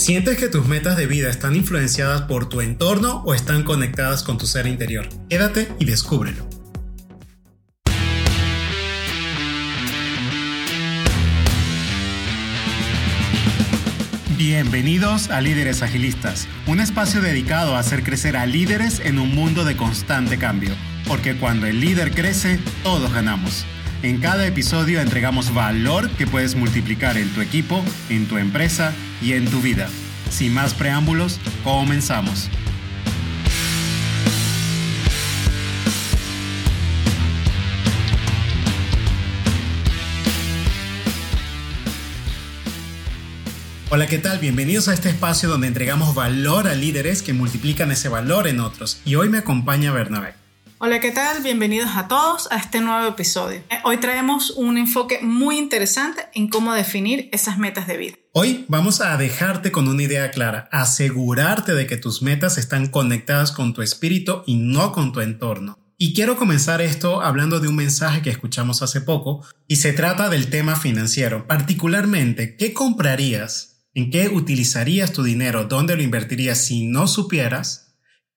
¿Sientes que tus metas de vida están influenciadas por tu entorno o están conectadas con tu ser interior? Quédate y descúbrelo. Bienvenidos a Líderes Agilistas, un espacio dedicado a hacer crecer a líderes en un mundo de constante cambio, porque cuando el líder crece, todos ganamos. En cada episodio entregamos valor que puedes multiplicar en tu equipo, en tu empresa y en tu vida. Sin más preámbulos, comenzamos. Hola, ¿qué tal? Bienvenidos a este espacio donde entregamos valor a líderes que multiplican ese valor en otros. Y hoy me acompaña Bernabé. Hola, ¿qué tal? Bienvenidos a todos a este nuevo episodio. Eh, hoy traemos un enfoque muy interesante en cómo definir esas metas de vida. Hoy vamos a dejarte con una idea clara, asegurarte de que tus metas están conectadas con tu espíritu y no con tu entorno. Y quiero comenzar esto hablando de un mensaje que escuchamos hace poco y se trata del tema financiero, particularmente qué comprarías, en qué utilizarías tu dinero, dónde lo invertirías si no supieras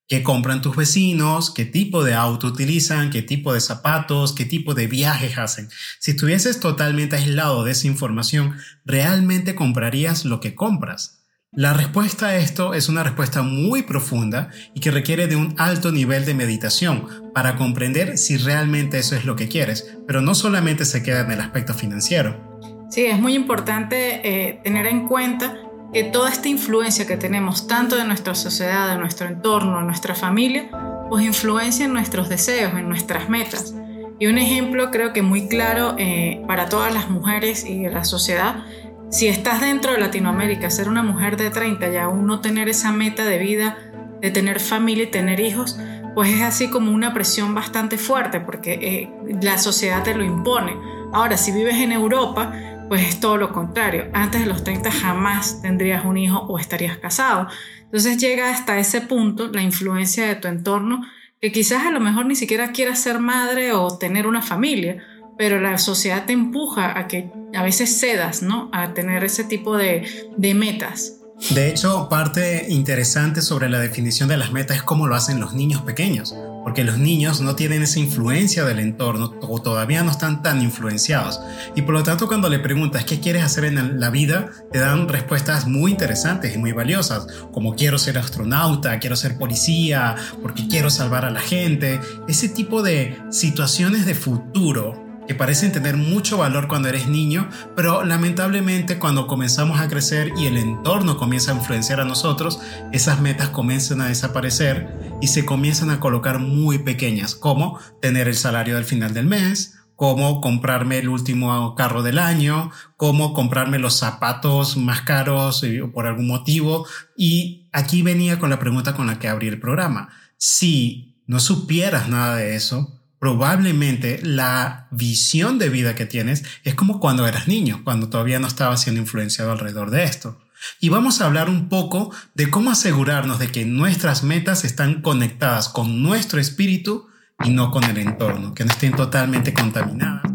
qué compran tus vecinos, qué tipo de auto utilizan, qué tipo de zapatos, qué tipo de viajes hacen. Si estuvieses totalmente aislado de esa información, ¿realmente comprarías lo que compras? La respuesta a esto es una respuesta muy profunda y que requiere de un alto nivel de meditación para comprender si realmente eso es lo que quieres, pero no solamente se queda en el aspecto financiero. Sí, es muy importante eh, tener en cuenta que toda esta influencia que tenemos tanto de nuestra sociedad, de nuestro entorno, de nuestra familia, pues influencia en nuestros deseos, en nuestras metas. Y un ejemplo creo que muy claro eh, para todas las mujeres y la sociedad, si estás dentro de Latinoamérica, ser una mujer de 30 y aún no tener esa meta de vida, de tener familia y tener hijos, pues es así como una presión bastante fuerte porque eh, la sociedad te lo impone. Ahora, si vives en Europa, pues es todo lo contrario. Antes de los 30 jamás tendrías un hijo o estarías casado. Entonces llega hasta ese punto la influencia de tu entorno, que quizás a lo mejor ni siquiera quieras ser madre o tener una familia, pero la sociedad te empuja a que a veces cedas, ¿no? A tener ese tipo de, de metas. De hecho, parte interesante sobre la definición de las metas es cómo lo hacen los niños pequeños porque los niños no tienen esa influencia del entorno o todavía no están tan influenciados. Y por lo tanto cuando le preguntas qué quieres hacer en la vida, te dan respuestas muy interesantes y muy valiosas, como quiero ser astronauta, quiero ser policía, porque quiero salvar a la gente. Ese tipo de situaciones de futuro que parecen tener mucho valor cuando eres niño, pero lamentablemente cuando comenzamos a crecer y el entorno comienza a influenciar a nosotros, esas metas comienzan a desaparecer y se comienzan a colocar muy pequeñas, como tener el salario del final del mes, como comprarme el último carro del año, como comprarme los zapatos más caros eh, por algún motivo. Y aquí venía con la pregunta con la que abrí el programa. Si no supieras nada de eso, probablemente la visión de vida que tienes es como cuando eras niño, cuando todavía no estabas siendo influenciado alrededor de esto. Y vamos a hablar un poco de cómo asegurarnos de que nuestras metas están conectadas con nuestro espíritu y no con el entorno, que no estén totalmente contaminadas.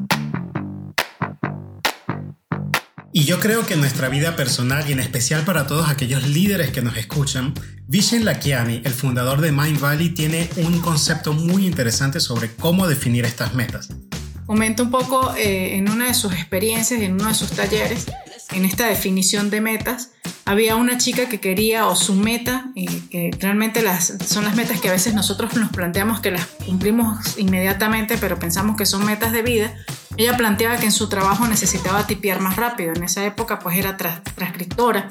Y yo creo que en nuestra vida personal y en especial para todos aquellos líderes que nos escuchan, Vishen Lakiani, el fundador de Mind Valley, tiene un concepto muy interesante sobre cómo definir estas metas. Comenta un poco eh, en una de sus experiencias, en uno de sus talleres, en esta definición de metas, había una chica que quería o su meta, y que realmente las, son las metas que a veces nosotros nos planteamos que las cumplimos inmediatamente, pero pensamos que son metas de vida, ella planteaba que en su trabajo necesitaba tipear más rápido. En esa época pues era transcriptora.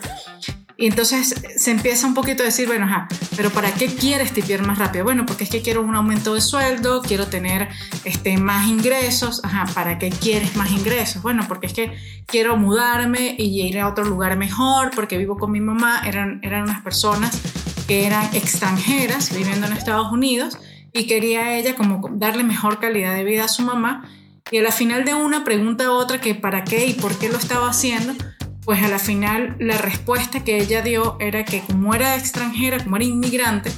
Y entonces se empieza un poquito a decir, bueno, ajá, pero ¿para qué quieres tipear más rápido? Bueno, porque es que quiero un aumento de sueldo, quiero tener este, más ingresos. Ajá, ¿para qué quieres más ingresos? Bueno, porque es que quiero mudarme y ir a otro lugar mejor, porque vivo con mi mamá. Eran, eran unas personas que eran extranjeras viviendo en Estados Unidos y quería ella como darle mejor calidad de vida a su mamá y a la final de una pregunta a otra que para qué y por qué lo estaba haciendo, pues a la final la respuesta que ella dio era que como era extranjera, como era inmigrante,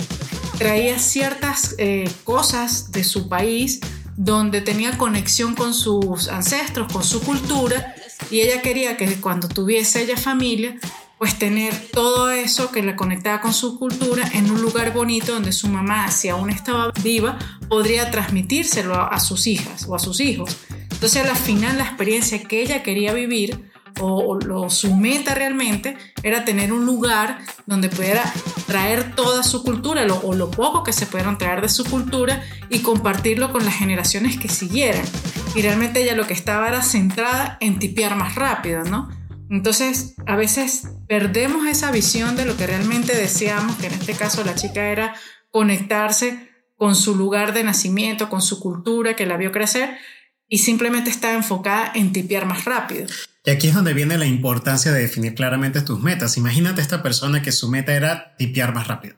traía ciertas eh, cosas de su país donde tenía conexión con sus ancestros, con su cultura, y ella quería que cuando tuviese ella familia, pues tener todo eso que le conectaba con su cultura en un lugar bonito donde su mamá, si aún estaba viva, podría transmitírselo a, sus hijas o a sus hijos. Entonces, al final, la experiencia que ella quería vivir o, su meta realmente era tener un lugar donde pudiera traer toda su cultura o lo poco que se pudieran traer de su cultura y compartirlo con las generaciones que siguieran. Y realmente ella lo que estaba era centrada en tipear más rápido, ¿no? Entonces, a veces perdemos esa visión de lo que realmente deseamos, que en este caso la chica era conectarse con su lugar de nacimiento, con su cultura que la vio crecer y simplemente estaba enfocada en tipear más rápido. Y aquí es donde viene la importancia de definir claramente tus metas. Imagínate esta persona que su meta era tipear más rápido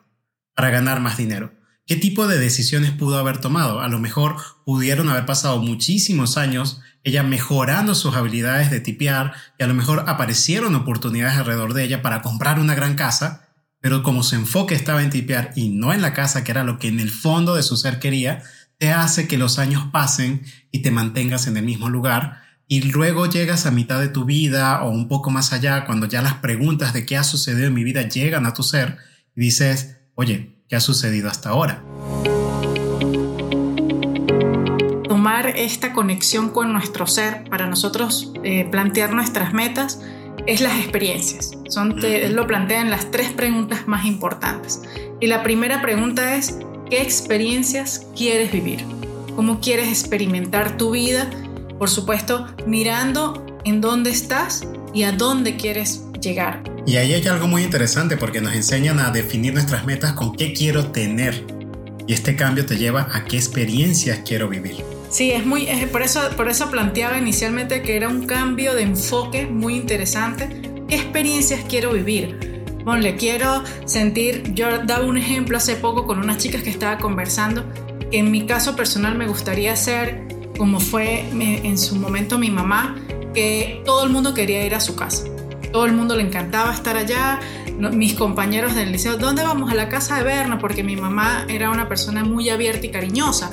para ganar más dinero. ¿Qué tipo de decisiones pudo haber tomado? A lo mejor pudieron haber pasado muchísimos años ella mejorando sus habilidades de tipear y a lo mejor aparecieron oportunidades alrededor de ella para comprar una gran casa, pero como su enfoque estaba en tipear y no en la casa, que era lo que en el fondo de su ser quería, te hace que los años pasen y te mantengas en el mismo lugar y luego llegas a mitad de tu vida o un poco más allá, cuando ya las preguntas de qué ha sucedido en mi vida llegan a tu ser y dices, oye, ¿qué ha sucedido hasta ahora? Esta conexión con nuestro ser para nosotros eh, plantear nuestras metas es las experiencias. Son, lo plantean las tres preguntas más importantes. Y la primera pregunta es, ¿qué experiencias quieres vivir? ¿Cómo quieres experimentar tu vida? Por supuesto, mirando en dónde estás y a dónde quieres llegar. Y ahí hay algo muy interesante porque nos enseñan a definir nuestras metas con qué quiero tener. Y este cambio te lleva a qué experiencias quiero vivir. Sí, es muy, por, eso, por eso planteaba inicialmente que era un cambio de enfoque muy interesante. ¿Qué experiencias quiero vivir? Bueno, le quiero sentir, yo daba un ejemplo hace poco con unas chicas que estaba conversando, en mi caso personal me gustaría ser como fue en su momento mi mamá, que todo el mundo quería ir a su casa. Todo el mundo le encantaba estar allá. Mis compañeros del liceo, ¿dónde vamos? A la casa de Berna, porque mi mamá era una persona muy abierta y cariñosa.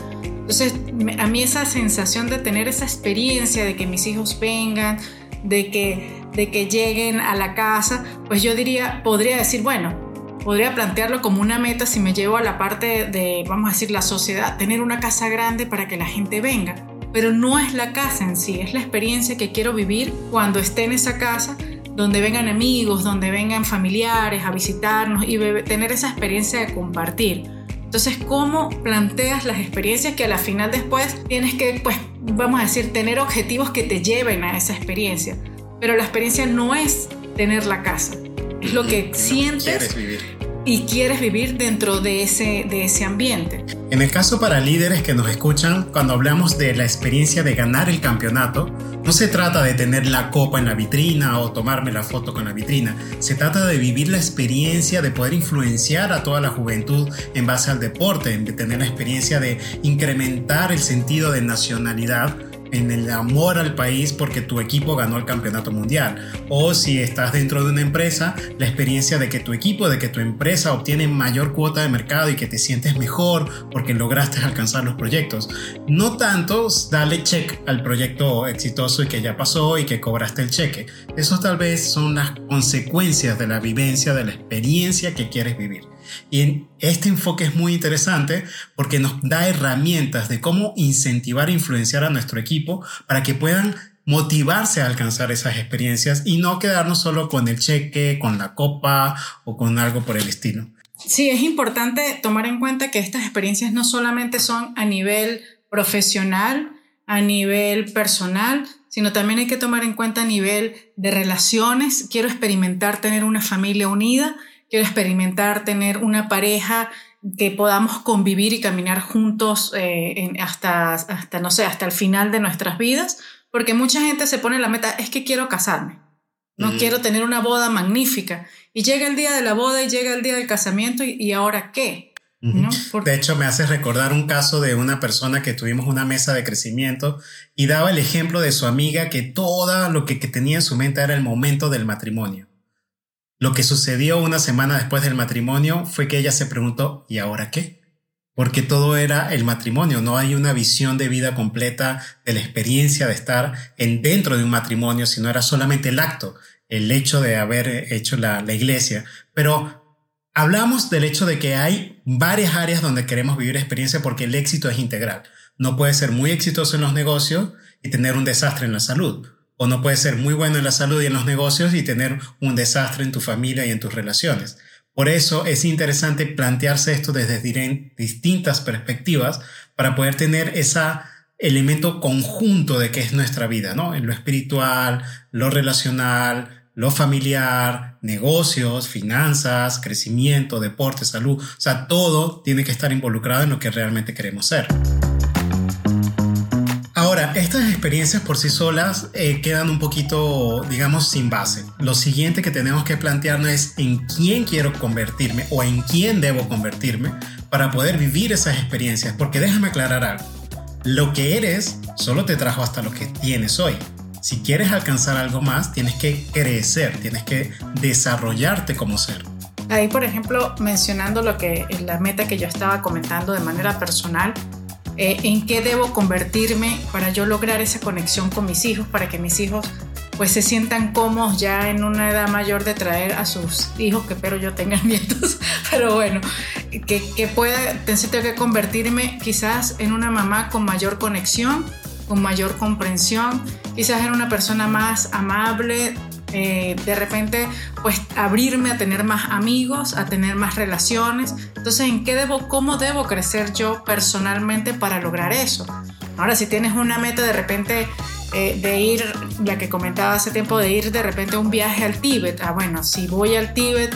Entonces, a mí esa sensación de tener esa experiencia de que mis hijos vengan, de que, de que lleguen a la casa, pues yo diría, podría decir, bueno, podría plantearlo como una meta si me llevo a la parte de, vamos a decir, la sociedad, tener una casa grande para que la gente venga. Pero no es la casa en sí, es la experiencia que quiero vivir cuando esté en esa casa, donde vengan amigos, donde vengan familiares a visitarnos y tener esa experiencia de compartir. Entonces, ¿cómo planteas las experiencias que a la final después tienes que, pues, vamos a decir, tener objetivos que te lleven a esa experiencia? Pero la experiencia no es tener la casa, es lo que sientes y quieres vivir dentro de ese, de ese ambiente. En el caso para líderes que nos escuchan, cuando hablamos de la experiencia de ganar el campeonato, no se trata de tener la copa en la vitrina o tomarme la foto con la vitrina, se trata de vivir la experiencia de poder influenciar a toda la juventud en base al deporte, de tener la experiencia de incrementar el sentido de nacionalidad en el amor al país porque tu equipo ganó el campeonato mundial. O si estás dentro de una empresa, la experiencia de que tu equipo, de que tu empresa obtiene mayor cuota de mercado y que te sientes mejor porque lograste alcanzar los proyectos. No tanto dale check al proyecto exitoso y que ya pasó y que cobraste el cheque. Esos tal vez son las consecuencias de la vivencia, de la experiencia que quieres vivir. Y este enfoque es muy interesante porque nos da herramientas de cómo incentivar e influenciar a nuestro equipo para que puedan motivarse a alcanzar esas experiencias y no quedarnos solo con el cheque, con la copa o con algo por el estilo. Sí, es importante tomar en cuenta que estas experiencias no solamente son a nivel profesional, a nivel personal, sino también hay que tomar en cuenta a nivel de relaciones. Quiero experimentar tener una familia unida quiero experimentar tener una pareja que podamos convivir y caminar juntos eh, hasta, hasta, no sé, hasta el final de nuestras vidas, porque mucha gente se pone la meta, es que quiero casarme, no quiero tener una boda magnífica, y llega el día de la boda y llega el día del casamiento, y, ahora qué? De hecho, me hace recordar un caso de una persona que tuvimos una mesa de crecimiento y daba el ejemplo de su amiga que todo lo que tenía en su mente era el momento del matrimonio. Lo que sucedió una semana después del matrimonio fue que ella se preguntó, ¿y ahora qué? Porque todo era el matrimonio, no hay una visión de vida completa de la experiencia de estar en dentro de un matrimonio, sino era solamente el acto. el hecho de haber hecho la, la iglesia, pero hablamos del hecho de que hay varias áreas donde queremos vivir experiencia porque el éxito es integral. No puede ser muy exitoso en los negocios y tener un desastre en la salud. O no puede ser muy bueno en la salud y en los negocios y tener un desastre en tu familia y en tus relaciones. Por eso es interesante plantearse esto desde distintas perspectivas para poder tener ese elemento conjunto de qué es nuestra vida, ¿no? En lo espiritual, lo relacional, lo familiar, negocios, finanzas, crecimiento, deporte, salud. O sea, todo tiene que estar involucrado en lo que realmente queremos ser. Ahora, estas experiencias por sí solas eh, quedan un poquito, digamos, sin base. Lo siguiente que tenemos que plantearnos es en quién quiero convertirme o en quién debo convertirme para poder vivir esas experiencias. Porque déjame aclarar algo. Lo que eres solo te trajo hasta lo que tienes hoy. Si quieres alcanzar algo más, tienes que crecer, tienes que desarrollarte como ser. Ahí, por ejemplo, mencionando lo que la meta que yo estaba comentando de manera personal, eh, en qué debo convertirme para yo lograr esa conexión con mis hijos, para que mis hijos pues se sientan cómodos ya en una edad mayor de traer a sus hijos, que espero yo tenga nietos, pero bueno, que, que pueda, tengo que convertirme quizás en una mamá con mayor conexión, con mayor comprensión, quizás en una persona más amable, eh, de repente pues abrirme a tener más amigos, a tener más relaciones. Entonces, ¿en qué debo, cómo debo crecer yo personalmente para lograr eso? Ahora, si tienes una meta de repente eh, de ir, la que comentaba hace tiempo, de ir de repente a un viaje al Tíbet, ah, bueno, si voy al Tíbet,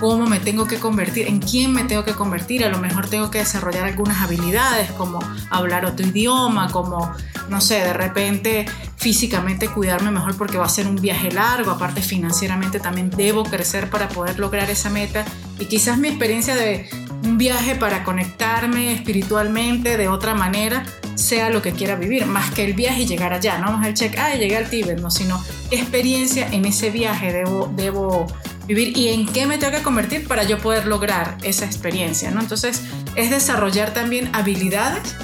cómo me tengo que convertir, en quién me tengo que convertir. A lo mejor tengo que desarrollar algunas habilidades como hablar otro idioma, como, no sé, de repente físicamente cuidarme mejor porque va a ser un viaje largo, aparte financieramente también debo crecer para poder lograr esa meta. Y quizás mi experiencia de un viaje para conectarme espiritualmente de otra manera sea lo que quiera vivir, más que el viaje y llegar allá, no vamos al check, ah, llegué al Tíbet, no, sino experiencia en ese viaje debo, debo vivir y en qué me tengo que convertir para yo poder lograr esa experiencia, ¿no? Entonces, es desarrollar también habilidades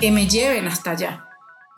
que me lleven hasta allá.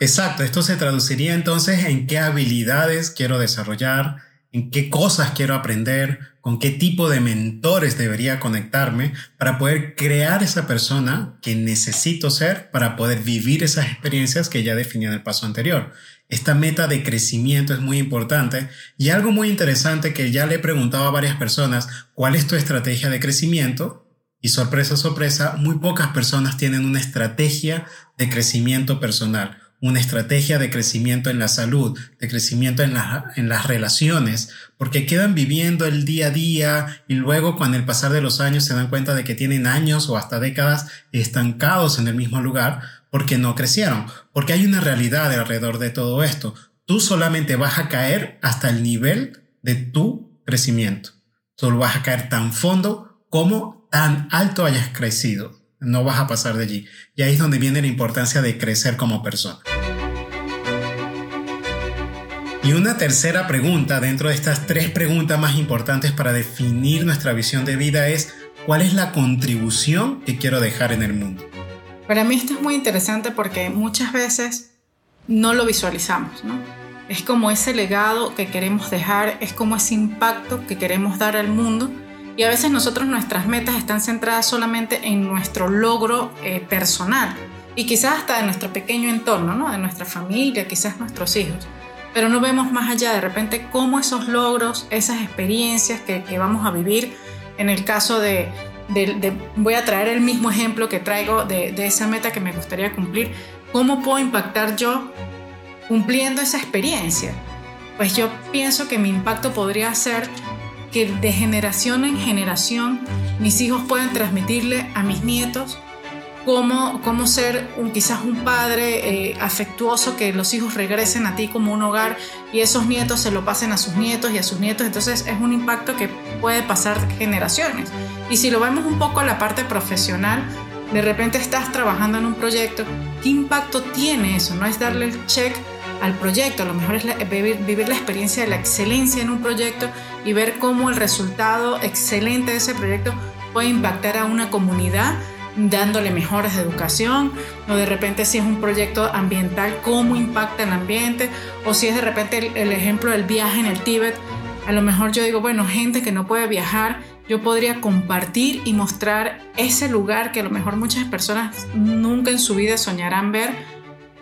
Exacto, esto se traduciría entonces en qué habilidades quiero desarrollar, en qué cosas quiero aprender, con qué tipo de mentores debería conectarme para poder crear esa persona que necesito ser para poder vivir esas experiencias que ya definí en el paso anterior. Esta meta de crecimiento es muy importante y algo muy interesante que ya le he preguntado a varias personas, ¿cuál es tu estrategia de crecimiento? Y sorpresa, sorpresa, muy pocas personas tienen una estrategia de crecimiento personal, una estrategia de crecimiento en la salud, de crecimiento en, en las relaciones, porque quedan viviendo el día a día y luego con el pasar de los años se dan cuenta de que tienen años o hasta décadas estancados en el mismo lugar porque no crecieron, porque hay una realidad alrededor de todo esto. Tú solamente vas a caer hasta el nivel de tu crecimiento. Solo vas a caer tan fondo como tan alto hayas crecido. No vas a pasar de allí. Y ahí es donde viene la importancia de crecer como persona. Y una tercera pregunta dentro de estas tres preguntas más importantes para definir nuestra visión de vida es ¿cuál es la contribución que quiero dejar en el mundo? Para mí esto es muy interesante porque muchas veces no lo visualizamos, ¿no? Es como ese legado que queremos dejar, es como ese impacto que queremos dar al mundo y a veces nosotros nuestras metas están centradas solamente en nuestro logro eh, personal y quizás hasta en nuestro pequeño entorno, ¿no? De nuestra familia, quizás nuestros hijos. Pero no vemos más allá de repente cómo esos logros, esas experiencias que, vamos a vivir, en el caso de, voy a traer el mismo ejemplo que traigo de, de esa meta que me gustaría cumplir, ¿cómo puedo impactar yo cumpliendo esa experiencia? Pues yo pienso que mi impacto podría ser que de generación en generación mis hijos puedan transmitirle a mis nietos cómo, cómo ser un, quizás un padre eh, afectuoso, que los hijos regresen a ti como un hogar y esos nietos se lo pasen a sus nietos y a sus nietos. Entonces es un impacto que puede pasar generaciones. Y si lo vemos un poco a la parte profesional, de repente estás trabajando en un proyecto, ¿qué impacto tiene eso? No es darle el check al proyecto, a lo mejor es vivir, vivir, la experiencia de la excelencia en un proyecto y ver cómo el resultado excelente de ese proyecto puede impactar a una comunidad dándole mejores de educación, o de repente si es un proyecto ambiental, cómo impacta el ambiente, o si es de repente el, ejemplo del viaje en el Tíbet, a lo mejor yo digo, bueno, gente que no puede viajar, yo podría compartir y mostrar ese lugar que a lo mejor muchas personas nunca en su vida soñarán ver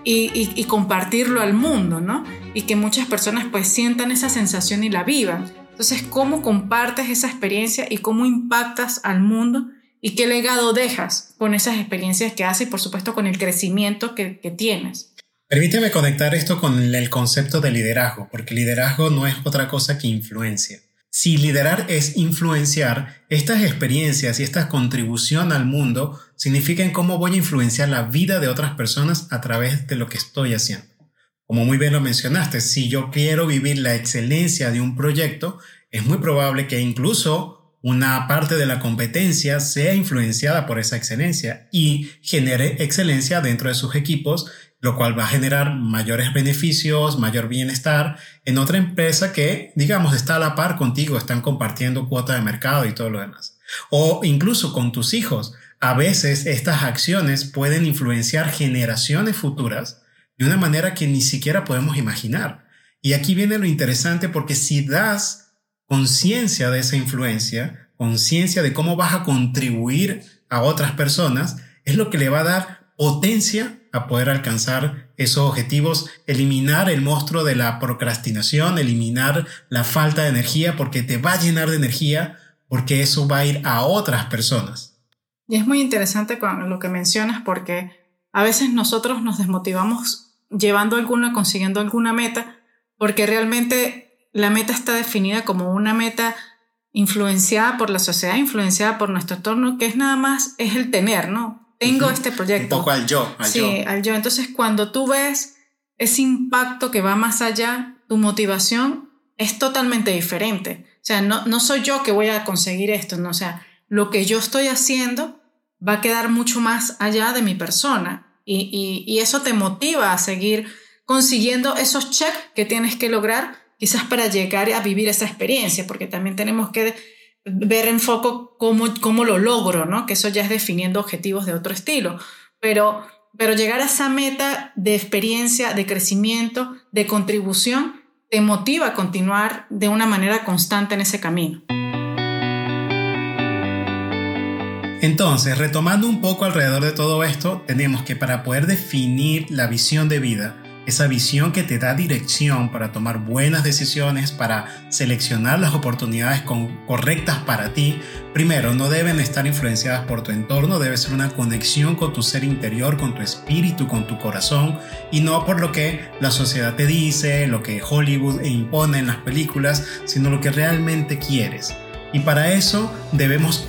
y, compartirlo al mundo, ¿no? Y que muchas personas pues sientan esa sensación y la vivan. Entonces, ¿cómo compartes esa experiencia y cómo impactas al mundo? ¿Y qué legado dejas con esas experiencias que haces y por supuesto con el crecimiento que, tienes? Permíteme conectar esto con el concepto de liderazgo, porque liderazgo no es otra cosa que influencia. Si liderar es influenciar, estas experiencias y esta contribución al mundo significan cómo voy a influenciar la vida de otras personas a través de lo que estoy haciendo. Como muy bien lo mencionaste, si yo quiero vivir la excelencia de un proyecto, es muy probable que incluso una parte de la competencia sea influenciada por esa excelencia y genere excelencia dentro de sus equipos lo cual va a generar mayores beneficios, mayor bienestar en otra empresa que, digamos, está a la par contigo, están compartiendo cuota de mercado y todo lo demás. O incluso con tus hijos. A veces estas acciones pueden influenciar generaciones futuras de una manera que ni siquiera podemos imaginar. Y aquí viene lo interesante porque si das conciencia de esa influencia, conciencia de cómo vas a contribuir a otras personas, es lo que le va a dar potencia a poder alcanzar esos objetivos, eliminar el monstruo de la procrastinación, eliminar la falta de energía, porque te va a llenar de energía, porque eso va a ir a otras personas. Y es muy interesante lo que mencionas, porque a veces nosotros nos desmotivamos llevando alguna, consiguiendo alguna meta, porque realmente la meta está definida como una meta influenciada por la sociedad, influenciada por nuestro entorno, que es nada más, es el tener, ¿no? tengo este proyecto. Un poco al yo. Al sí, al yo. Entonces, cuando tú ves ese impacto que va más allá, tu motivación es totalmente diferente. O sea, no, no soy yo que voy a conseguir esto, no, o sea, lo que yo estoy haciendo va a quedar mucho más allá de mi persona y, y, y eso te motiva a seguir consiguiendo esos checks que tienes que lograr quizás para llegar a vivir esa experiencia, porque también tenemos que ver en foco cómo, cómo lo logro, ¿no? Que eso ya es definiendo objetivos de otro estilo. Pero, pero llegar a esa meta de experiencia, de crecimiento, de contribución, te motiva a continuar de una manera constante en ese camino. Entonces, retomando un poco alrededor de todo esto, tenemos que para poder definir la visión de vida, esa visión que te da dirección para tomar buenas decisiones, para seleccionar las oportunidades correctas para ti. Primero, no deben estar influenciadas por tu entorno, debe ser una conexión con tu ser interior, con tu espíritu, con tu corazón y no por lo que la sociedad te dice, lo que Hollywood impone en las películas, sino lo que realmente quieres. Y para eso debemos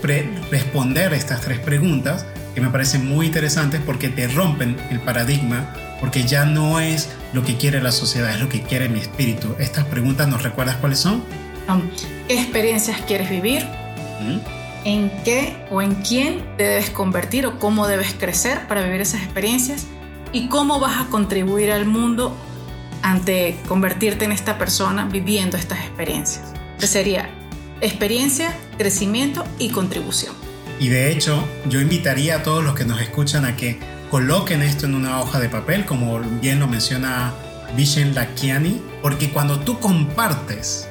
responder estas tres preguntas que me parecen muy interesantes porque te rompen el paradigma porque ya no es lo que quiere la sociedad, es lo que quiere mi espíritu. Estas preguntas nos recuerdas cuáles son? ¿Qué experiencias quieres vivir? ¿Mm? ¿En qué o en quién te debes convertir o cómo debes crecer para vivir esas experiencias? ¿Y cómo vas a contribuir al mundo ante convertirte en esta persona viviendo estas experiencias? Sería experiencia, crecimiento y contribución. Y de hecho, yo invitaría a todos los que nos escuchan a que coloquen esto en una hoja de papel, como bien lo menciona Vishen Lakiani, porque cuando tú compartes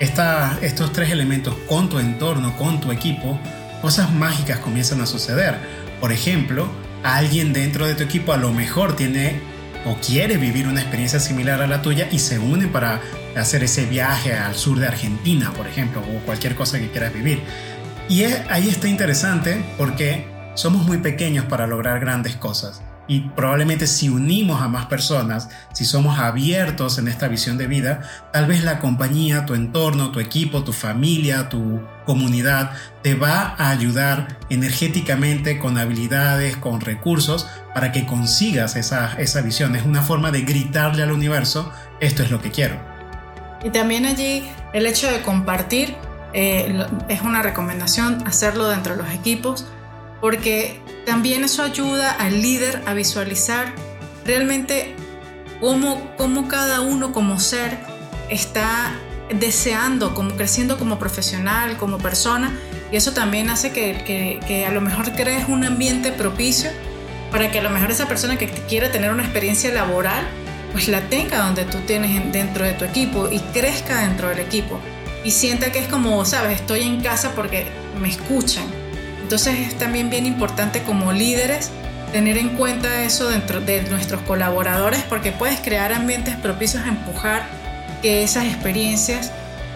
estos tres elementos con tu entorno, con tu equipo, cosas mágicas comienzan a suceder. Por ejemplo, alguien dentro de tu equipo a lo mejor tiene o quiere vivir una experiencia similar a la tuya y se une para hacer ese viaje al sur de Argentina, por ejemplo, o cualquier cosa que quieras vivir. Y ahí está interesante porque somos muy pequeños para lograr grandes cosas. Y probablemente si unimos a más personas, si somos abiertos en esta visión de vida, tal vez la compañía, tu entorno, tu equipo, tu familia, tu comunidad, te va a ayudar energéticamente con habilidades, con recursos, para que consigas esa, esa visión. Es una forma de gritarle al universo, esto es lo que quiero. Y también allí el hecho de compartir eh, es una recomendación hacerlo dentro de los equipos porque también eso ayuda al líder a visualizar realmente cómo, cómo cada uno como ser está deseando, como creciendo como profesional, como persona, y eso también hace que, que, a lo mejor crees un ambiente propicio para que a lo mejor esa persona que quiera tener una experiencia laboral, pues la tenga donde tú tienes dentro de tu equipo y crezca dentro del equipo. Y sienta que es como, sabes, estoy en casa porque me escuchan. Entonces es también bien importante como líderes tener en cuenta eso dentro de nuestros colaboradores porque puedes crear ambientes propicios a empujar que esas experiencias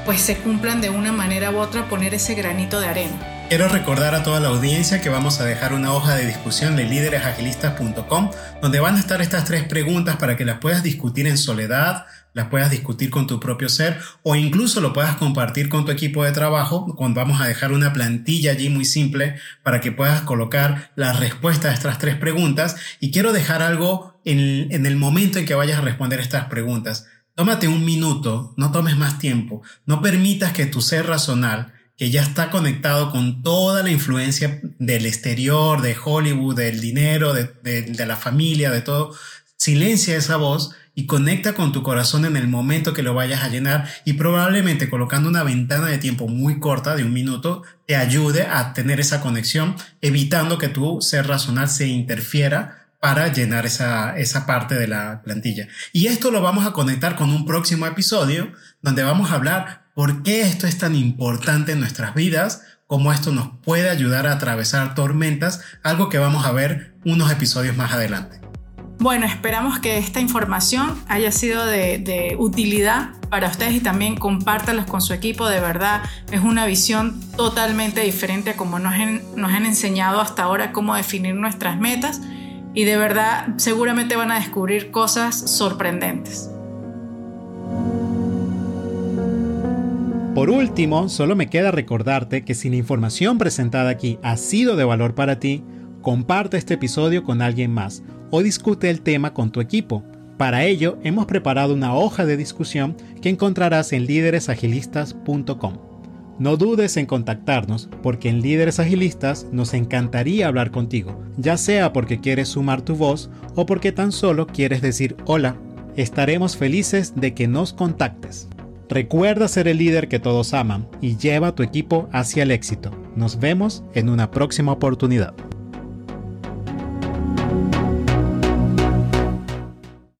pues se cumplan de una manera u otra, poner ese granito de arena. Quiero recordar a toda la audiencia que vamos a dejar una hoja de discusión de líderesagilistas.com donde van a estar estas tres preguntas para que las puedas discutir en soledad, las puedas discutir con tu propio ser o incluso lo puedas compartir con tu equipo de trabajo. Cuando vamos a dejar una plantilla allí muy simple para que puedas colocar la respuesta a estas tres preguntas. Y quiero dejar algo en, en el momento en que vayas a responder estas preguntas. Tómate un minuto, no tomes más tiempo, no permitas que tu ser razonal que ya está conectado con toda la influencia del exterior, de Hollywood, del dinero, de, la familia, de todo, silencia esa voz y conecta con tu corazón en el momento que lo vayas a llenar y probablemente colocando una ventana de tiempo muy corta de un minuto te ayude a tener esa conexión, evitando que tu ser razonal se interfiera para llenar esa, esa parte de la plantilla. Y esto lo vamos a conectar con un próximo episodio donde vamos a hablar por qué esto es tan importante en nuestras vidas, cómo esto nos puede ayudar a atravesar tormentas, algo que vamos a ver unos episodios más adelante. Bueno, esperamos que esta información haya sido de, utilidad para ustedes y también compártalos con su equipo. De verdad, es una visión totalmente diferente a como nos, nos han enseñado hasta ahora cómo definir nuestras metas y de verdad seguramente van a descubrir cosas sorprendentes. Por último, solo me queda recordarte que si la información presentada aquí ha sido de valor para ti, comparte este episodio con alguien más o discute el tema con tu equipo. Para ello, hemos preparado una hoja de discusión que encontrarás en líderesagilistas.com. No dudes en contactarnos porque en Líderes Agilistas nos encantaría hablar contigo, ya sea porque quieres sumar tu voz o porque tan solo quieres decir hola. Estaremos felices de que nos contactes. Recuerda ser el líder que todos aman y lleva a tu equipo hacia el éxito. Nos vemos en una próxima oportunidad.